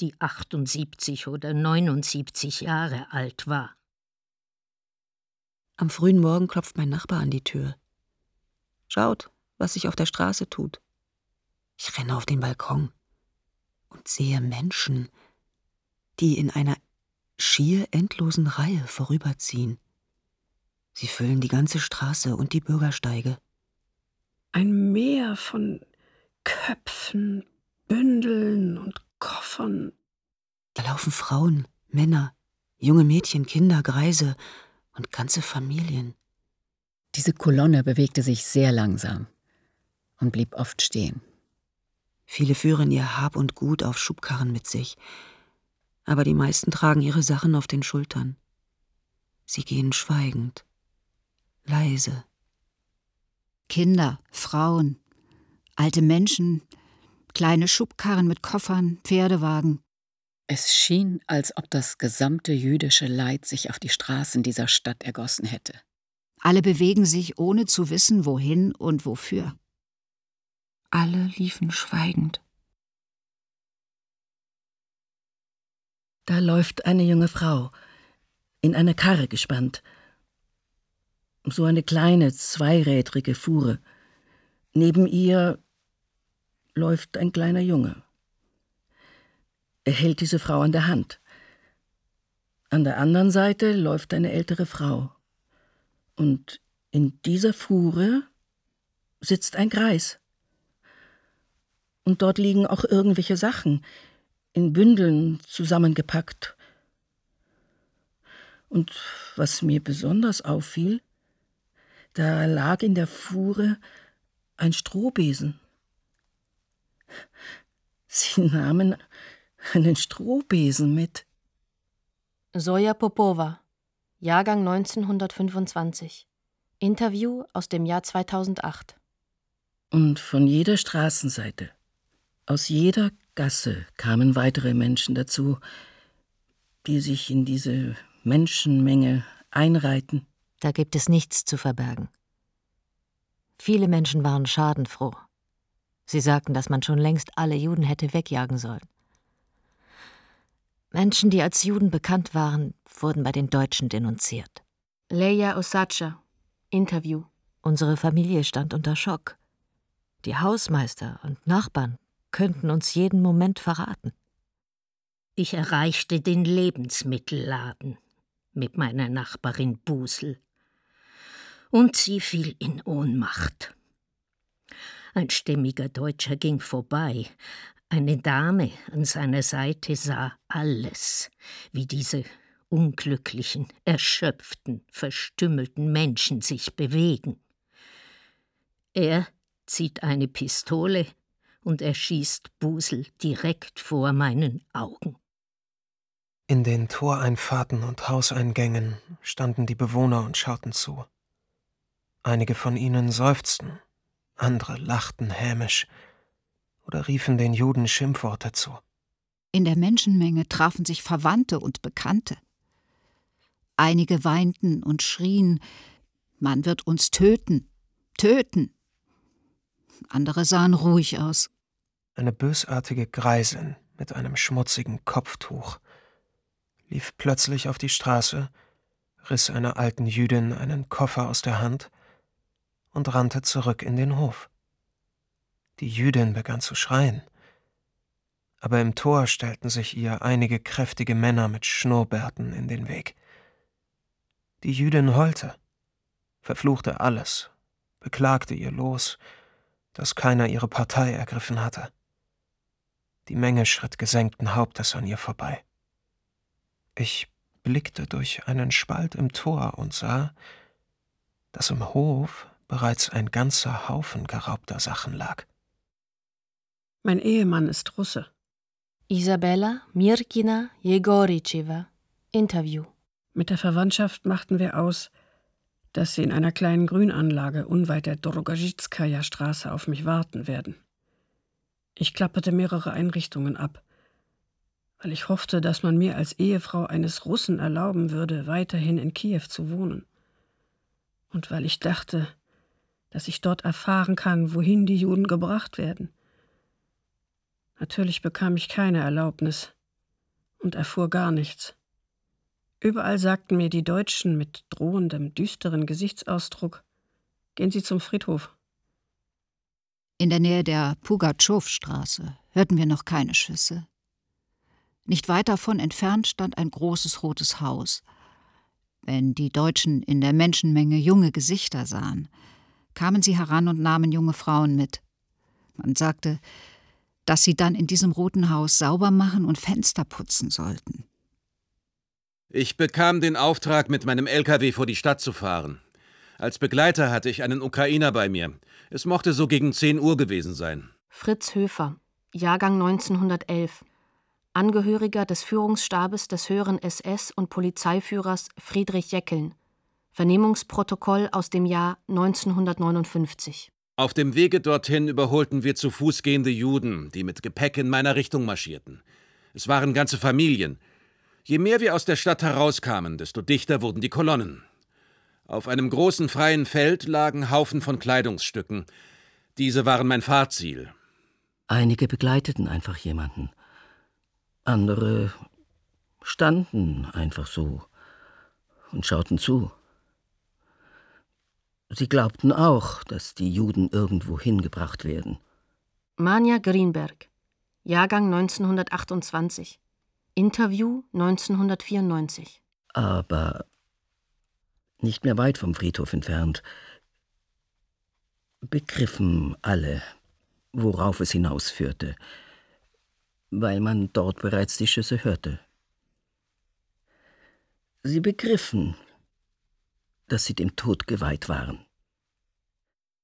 die 78 oder 79 Jahre alt war? Am frühen Morgen klopft mein Nachbar an die Tür. Schaut, was sich auf der Straße tut. Ich renne auf den Balkon und sehe Menschen, die in einer schier endlosen Reihe vorüberziehen. Sie füllen die ganze Straße und die Bürgersteige. Ein Meer von Köpfen, Bündeln und Koffern. Da laufen Frauen, Männer, junge Mädchen, Kinder, Greise und ganze Familien. Diese Kolonne bewegte sich sehr langsam und blieb oft stehen. Viele führen ihr Hab und Gut auf Schubkarren mit sich, aber die meisten tragen ihre Sachen auf den Schultern. Sie gehen schweigend, leise. Kinder, Frauen, alte Menschen, kleine Schubkarren mit Koffern, Pferdewagen. Es schien, als ob das gesamte jüdische Leid sich auf die Straßen dieser Stadt ergossen hätte. Alle bewegen sich, ohne zu wissen, wohin und wofür. Alle liefen schweigend. Da läuft eine junge Frau, in eine Karre gespannt. So eine kleine, zweirädrige Fuhre. Neben ihr läuft ein kleiner Junge. Er hält diese Frau an der Hand. An der anderen Seite läuft eine ältere Frau. Und in dieser Fuhre sitzt ein Greis. Und dort liegen auch irgendwelche Sachen, in Bündeln zusammengepackt. Und was mir besonders auffiel, da lag in der Fuhre ein Strohbesen. [LAUGHS] Sie nahmen einen Strohbesen mit. Soja Popova, Jahrgang 1925. Interview aus dem Jahr 2008. Und von jeder Straßenseite, aus jeder Gasse kamen weitere Menschen dazu, die sich in diese Menschenmenge einreihten. Da gibt es nichts zu verbergen. Viele Menschen waren schadenfroh. Sie sagten, dass man schon längst alle Juden hätte wegjagen sollen. Menschen, die als Juden bekannt waren, wurden bei den Deutschen denunziert. Leia Osacha, Interview. Unsere Familie stand unter Schock. Die Hausmeister und Nachbarn könnten uns jeden Moment verraten. Ich erreichte den Lebensmittelladen mit meiner Nachbarin Busel. Und sie fiel in Ohnmacht. Ein stämmiger Deutscher ging vorbei. Eine Dame an seiner Seite sah alles, wie diese unglücklichen, erschöpften, verstümmelten Menschen sich bewegen. Er zieht eine Pistole und erschießt Busel direkt vor meinen Augen. In den Toreinfahrten und Hauseingängen standen die Bewohner und schauten zu. Einige von ihnen seufzten, andere lachten hämisch oder riefen den Juden Schimpfworte zu. In der Menschenmenge trafen sich Verwandte und Bekannte. Einige weinten und schrien Man wird uns töten, töten. Andere sahen ruhig aus. Eine bösartige Greisin mit einem schmutzigen Kopftuch lief plötzlich auf die Straße, riss einer alten Jüdin einen Koffer aus der Hand und rannte zurück in den Hof. Die Jüdin begann zu schreien, aber im Tor stellten sich ihr einige kräftige Männer mit Schnurrbärten in den Weg. Die Jüdin heulte, verfluchte alles, beklagte ihr Los, dass keiner ihre Partei ergriffen hatte. Die Menge schritt gesenkten Hauptes an ihr vorbei. Ich blickte durch einen Spalt im Tor und sah, dass im Hof bereits ein ganzer Haufen geraubter Sachen lag. Mein Ehemann ist Russe. Isabella Mirkina Jegoricheva. Interview. Mit der Verwandtschaft machten wir aus, dass sie in einer kleinen Grünanlage unweit der Dorogajitskaya Straße auf mich warten werden. Ich klapperte mehrere Einrichtungen ab weil ich hoffte, dass man mir als Ehefrau eines Russen erlauben würde, weiterhin in Kiew zu wohnen. Und weil ich dachte, dass ich dort erfahren kann, wohin die Juden gebracht werden. Natürlich bekam ich keine Erlaubnis und erfuhr gar nichts. Überall sagten mir die Deutschen mit drohendem, düsteren Gesichtsausdruck Gehen Sie zum Friedhof. In der Nähe der Pugatschowstraße hörten wir noch keine Schüsse. Nicht weit davon entfernt stand ein großes rotes Haus. Wenn die Deutschen in der Menschenmenge junge Gesichter sahen, kamen sie heran und nahmen junge Frauen mit. Man sagte, dass sie dann in diesem roten Haus sauber machen und Fenster putzen sollten. Ich bekam den Auftrag, mit meinem LKW vor die Stadt zu fahren. Als Begleiter hatte ich einen Ukrainer bei mir. Es mochte so gegen 10 Uhr gewesen sein. Fritz Höfer, Jahrgang 1911. Angehöriger des Führungsstabes des höheren SS und Polizeiführers Friedrich Jeckeln. Vernehmungsprotokoll aus dem Jahr 1959. Auf dem Wege dorthin überholten wir zu Fuß gehende Juden, die mit Gepäck in meiner Richtung marschierten. Es waren ganze Familien. Je mehr wir aus der Stadt herauskamen, desto dichter wurden die Kolonnen. Auf einem großen freien Feld lagen Haufen von Kleidungsstücken. Diese waren mein Fahrziel. Einige begleiteten einfach jemanden. Andere standen einfach so und schauten zu. Sie glaubten auch, dass die Juden irgendwo hingebracht werden. Manja Greenberg, Jahrgang 1928. Interview 1994. Aber nicht mehr weit vom Friedhof entfernt, begriffen alle, worauf es hinausführte, weil man dort bereits die Schüsse hörte. Sie begriffen, dass sie dem Tod geweiht waren.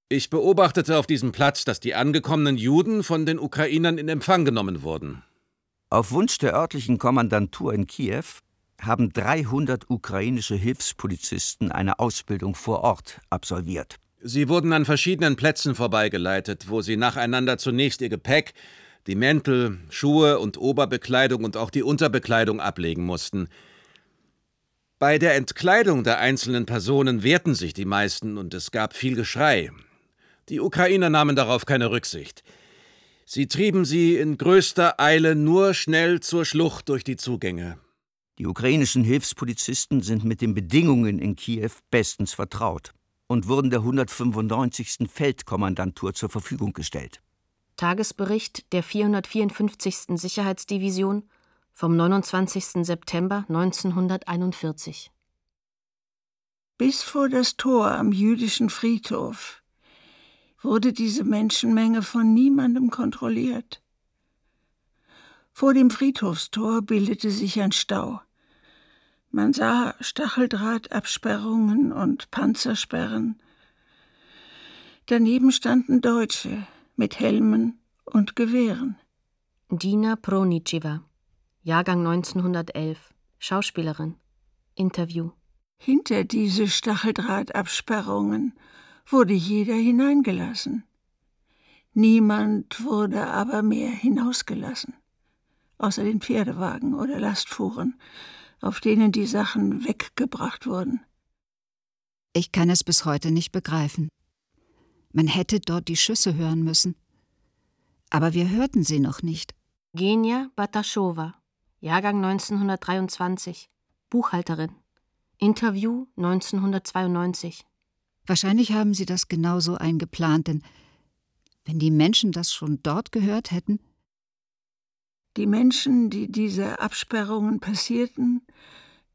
Ich beobachtete auf diesem Platz, dass die angekommenen Juden von den Ukrainern in Empfang genommen wurden. Auf Wunsch der örtlichen Kommandantur in Kiew haben 300 ukrainische Hilfspolizisten eine Ausbildung vor Ort absolviert. Sie wurden an verschiedenen Plätzen vorbeigeleitet, wo sie nacheinander zunächst ihr Gepäck, die Mäntel, Schuhe und Oberbekleidung und auch die Unterbekleidung ablegen mussten. Bei der Entkleidung der einzelnen Personen wehrten sich die meisten und es gab viel Geschrei. Die Ukrainer nahmen darauf keine Rücksicht. Sie trieben sie in größter Eile nur schnell zur Schlucht durch die Zugänge. Die ukrainischen Hilfspolizisten sind mit den Bedingungen in Kiew bestens vertraut und wurden der 195. Feldkommandantur zur Verfügung gestellt. Tagesbericht der 454. Sicherheitsdivision vom 29. September 1941. Bis vor das Tor am jüdischen Friedhof wurde diese Menschenmenge von niemandem kontrolliert. Vor dem Friedhofstor bildete sich ein Stau. Man sah Stacheldrahtabsperrungen und Panzersperren. Daneben standen Deutsche mit Helmen und Gewehren. Dina Pronicewa, Jahrgang 1911, Schauspielerin. Interview. Hinter diese Stacheldrahtabsperrungen wurde jeder hineingelassen. Niemand wurde aber mehr hinausgelassen außer den Pferdewagen oder Lastfuhren, auf denen die Sachen weggebracht wurden. Ich kann es bis heute nicht begreifen. Man hätte dort die Schüsse hören müssen. Aber wir hörten sie noch nicht. Genia Bataschowa, Jahrgang 1923, Buchhalterin. Interview 1992. Wahrscheinlich haben sie das genauso eingeplant, denn wenn die Menschen das schon dort gehört hätten, die Menschen, die diese Absperrungen passierten,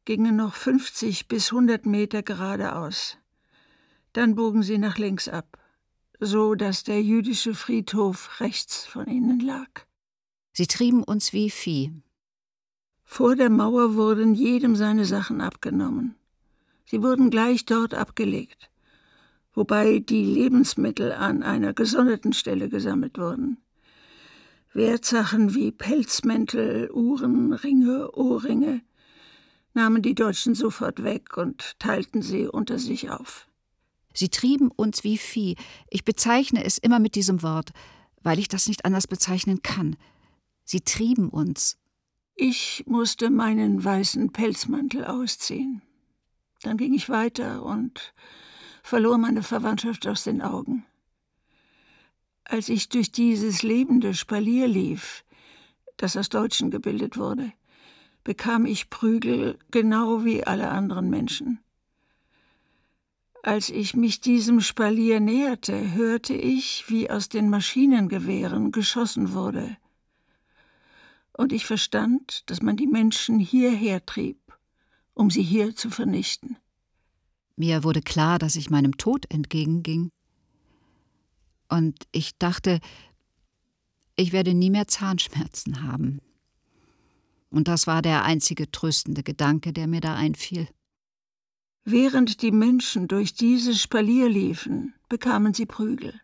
gingen noch 50 bis 100 Meter geradeaus. Dann bogen sie nach links ab, so dass der jüdische Friedhof rechts von ihnen lag. Sie trieben uns wie Vieh. Vor der Mauer wurden jedem seine Sachen abgenommen. Sie wurden gleich dort abgelegt, wobei die Lebensmittel an einer gesonderten Stelle gesammelt wurden. Wertsachen wie Pelzmäntel, Uhren, Ringe, Ohrringe nahmen die Deutschen sofort weg und teilten sie unter sich auf. Sie trieben uns wie Vieh. Ich bezeichne es immer mit diesem Wort, weil ich das nicht anders bezeichnen kann. Sie trieben uns. Ich musste meinen weißen Pelzmantel ausziehen. Dann ging ich weiter und verlor meine Verwandtschaft aus den Augen. Als ich durch dieses lebende Spalier lief, das aus Deutschen gebildet wurde, bekam ich Prügel genau wie alle anderen Menschen. Als ich mich diesem Spalier näherte, hörte ich, wie aus den Maschinengewehren geschossen wurde. Und ich verstand, dass man die Menschen hierher trieb, um sie hier zu vernichten. Mir wurde klar, dass ich meinem Tod entgegenging. Und ich dachte, ich werde nie mehr Zahnschmerzen haben. Und das war der einzige tröstende Gedanke, der mir da einfiel. Während die Menschen durch dieses Spalier liefen, bekamen sie Prügel.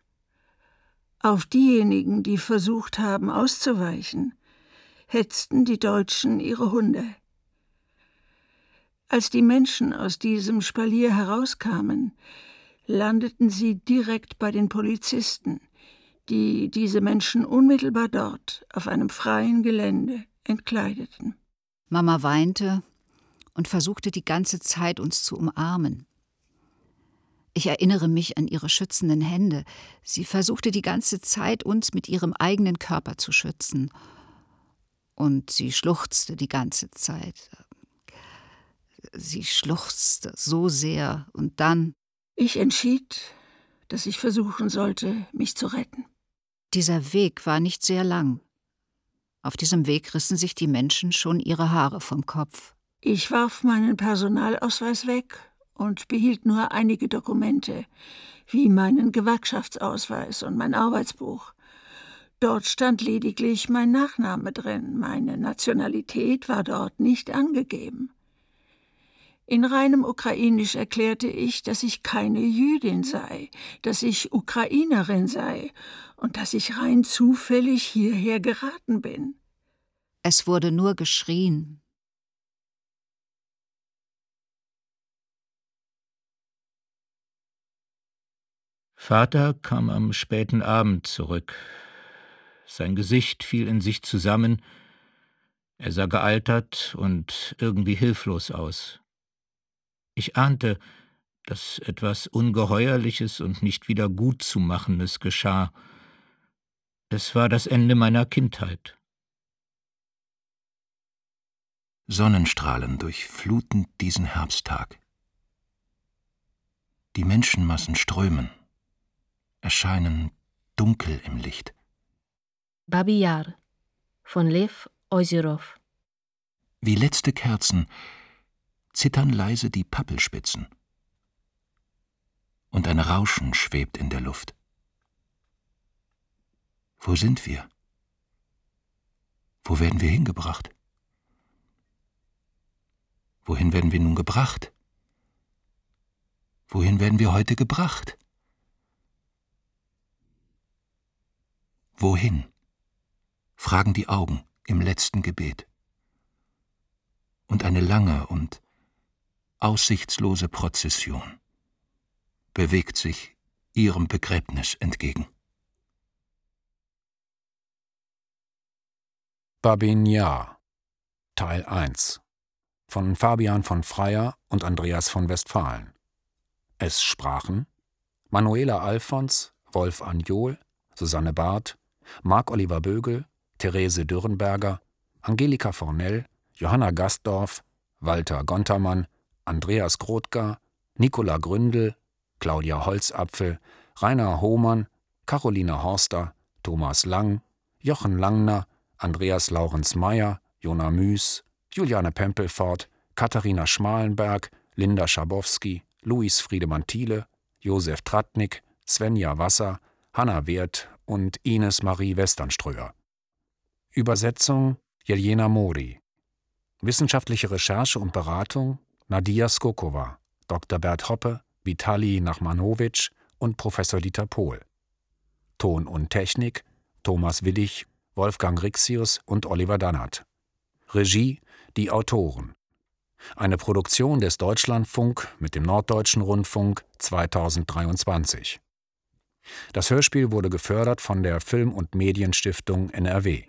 Auf diejenigen, die versucht haben auszuweichen, hetzten die Deutschen ihre Hunde. Als die Menschen aus diesem Spalier herauskamen, landeten sie direkt bei den Polizisten, die diese Menschen unmittelbar dort auf einem freien Gelände entkleideten. Mama weinte und versuchte die ganze Zeit uns zu umarmen. Ich erinnere mich an ihre schützenden Hände. Sie versuchte die ganze Zeit, uns mit ihrem eigenen Körper zu schützen. Und sie schluchzte die ganze Zeit. Sie schluchzte so sehr und dann. Ich entschied, dass ich versuchen sollte, mich zu retten. Dieser Weg war nicht sehr lang. Auf diesem Weg rissen sich die Menschen schon ihre Haare vom Kopf. Ich warf meinen Personalausweis weg und behielt nur einige Dokumente, wie meinen Gewerkschaftsausweis und mein Arbeitsbuch. Dort stand lediglich mein Nachname drin, meine Nationalität war dort nicht angegeben. In reinem Ukrainisch erklärte ich, dass ich keine Jüdin sei, dass ich Ukrainerin sei und dass ich rein zufällig hierher geraten bin. Es wurde nur geschrien, Vater kam am späten Abend zurück. Sein Gesicht fiel in sich zusammen, er sah gealtert und irgendwie hilflos aus. Ich ahnte, dass etwas Ungeheuerliches und nicht wieder gutzumachendes geschah. Es war das Ende meiner Kindheit. Sonnenstrahlen durchfluten diesen Herbsttag. Die Menschenmassen strömen erscheinen dunkel im Licht. Babi Yar von Lev Ozerov Wie letzte Kerzen zittern leise die Pappelspitzen. Und ein Rauschen schwebt in der Luft. Wo sind wir? Wo werden wir hingebracht? Wohin werden wir nun gebracht? Wohin werden wir heute gebracht? Wohin? Fragen die Augen im letzten Gebet. Und eine lange und aussichtslose Prozession bewegt sich ihrem Begräbnis entgegen. Babinjar Teil 1 von Fabian von Freyer und Andreas von Westphalen. Es sprachen Manuela Alfons, Wolf Anjol, Susanne Barth, Marc-Oliver Bögel, Therese Dürrenberger, Angelika Fornell, Johanna Gastdorf, Walter Gontermann, Andreas Grothger, Nicola Gründel, Claudia Holzapfel, Rainer Hohmann, Carolina Horster, Thomas Lang, Jochen Langner, Andreas Laurens Meyer, Jona Müß, Juliane Pempelfort, Katharina Schmalenberg, Linda Schabowski, Luis Friedemann Thiele, Josef Tratnik, Svenja Wasser, Hanna Wert und Ines Marie Westernströer. Übersetzung Jelena Mori. Wissenschaftliche Recherche und Beratung Nadia Skokova, Dr. Bert Hoppe, Vitali Nachmanowitsch und Professor Dieter Pohl. Ton und Technik Thomas Willig, Wolfgang Rixius und Oliver Dannert. Regie Die Autoren. Eine Produktion des Deutschlandfunk mit dem Norddeutschen Rundfunk 2023. Das Hörspiel wurde gefördert von der Film- und Medienstiftung NRW